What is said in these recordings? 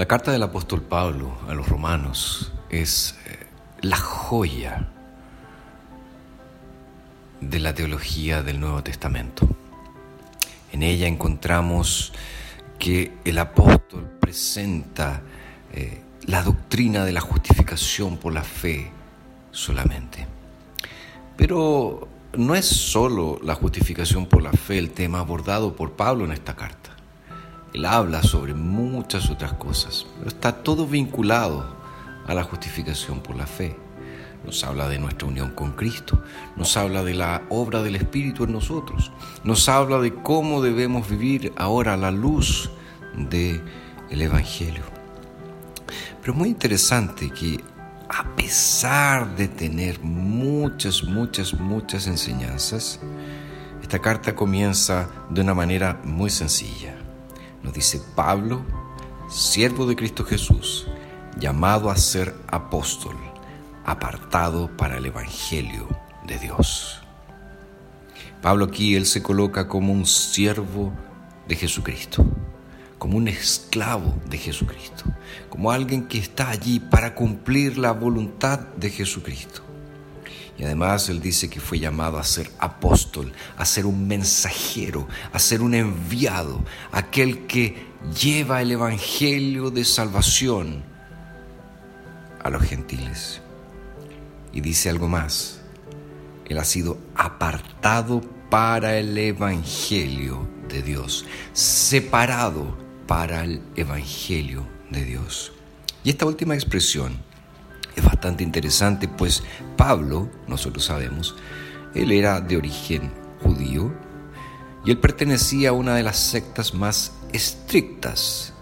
La carta del apóstol Pablo a los romanos es eh, la joya de la teología del Nuevo Testamento. En ella encontramos que el apóstol presenta eh, la doctrina de la justificación por la fe solamente. Pero no es solo la justificación por la fe el tema abordado por Pablo en esta carta. Él habla sobre muchas otras cosas, pero está todo vinculado a la justificación por la fe. Nos habla de nuestra unión con Cristo, nos habla de la obra del Espíritu en nosotros, nos habla de cómo debemos vivir ahora la luz del el Evangelio. Pero es muy interesante que a pesar de tener muchas, muchas, muchas enseñanzas, esta carta comienza de una manera muy sencilla. Dice Pablo, siervo de Cristo Jesús, llamado a ser apóstol, apartado para el Evangelio de Dios. Pablo aquí, él se coloca como un siervo de Jesucristo, como un esclavo de Jesucristo, como alguien que está allí para cumplir la voluntad de Jesucristo. Y además él dice que fue llamado a ser apóstol, a ser un mensajero, a ser un enviado, aquel que lleva el Evangelio de salvación a los gentiles. Y dice algo más, él ha sido apartado para el Evangelio de Dios, separado para el Evangelio de Dios. Y esta última expresión, es bastante interesante, pues Pablo, nosotros sabemos, él era de origen judío y él pertenecía a una de las sectas más estrictas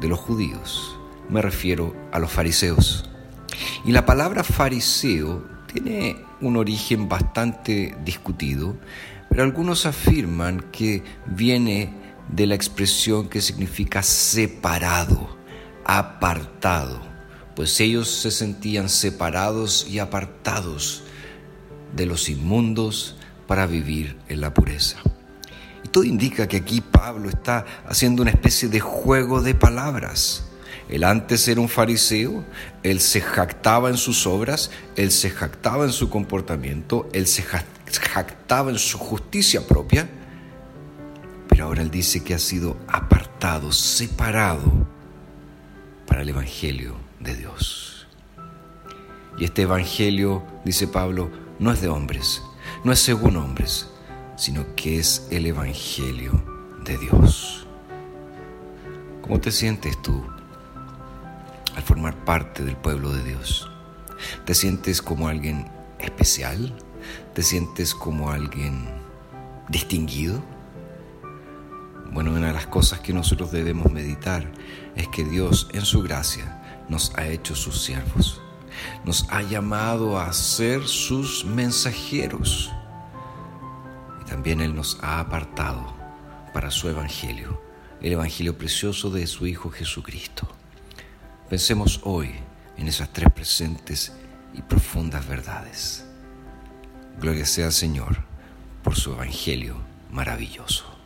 de los judíos. Me refiero a los fariseos. Y la palabra fariseo tiene un origen bastante discutido, pero algunos afirman que viene de la expresión que significa separado, apartado pues ellos se sentían separados y apartados de los inmundos para vivir en la pureza. Y todo indica que aquí Pablo está haciendo una especie de juego de palabras. Él antes era un fariseo, él se jactaba en sus obras, él se jactaba en su comportamiento, él se jactaba en su justicia propia, pero ahora él dice que ha sido apartado, separado para el Evangelio de Dios. Y este Evangelio, dice Pablo, no es de hombres, no es según hombres, sino que es el Evangelio de Dios. ¿Cómo te sientes tú al formar parte del pueblo de Dios? ¿Te sientes como alguien especial? ¿Te sientes como alguien distinguido? Bueno, una de las cosas que nosotros debemos meditar es que Dios en su gracia nos ha hecho sus siervos. Nos ha llamado a ser sus mensajeros. Y también Él nos ha apartado para su Evangelio, el Evangelio precioso de su Hijo Jesucristo. Pensemos hoy en esas tres presentes y profundas verdades. Gloria sea al Señor por su Evangelio maravilloso.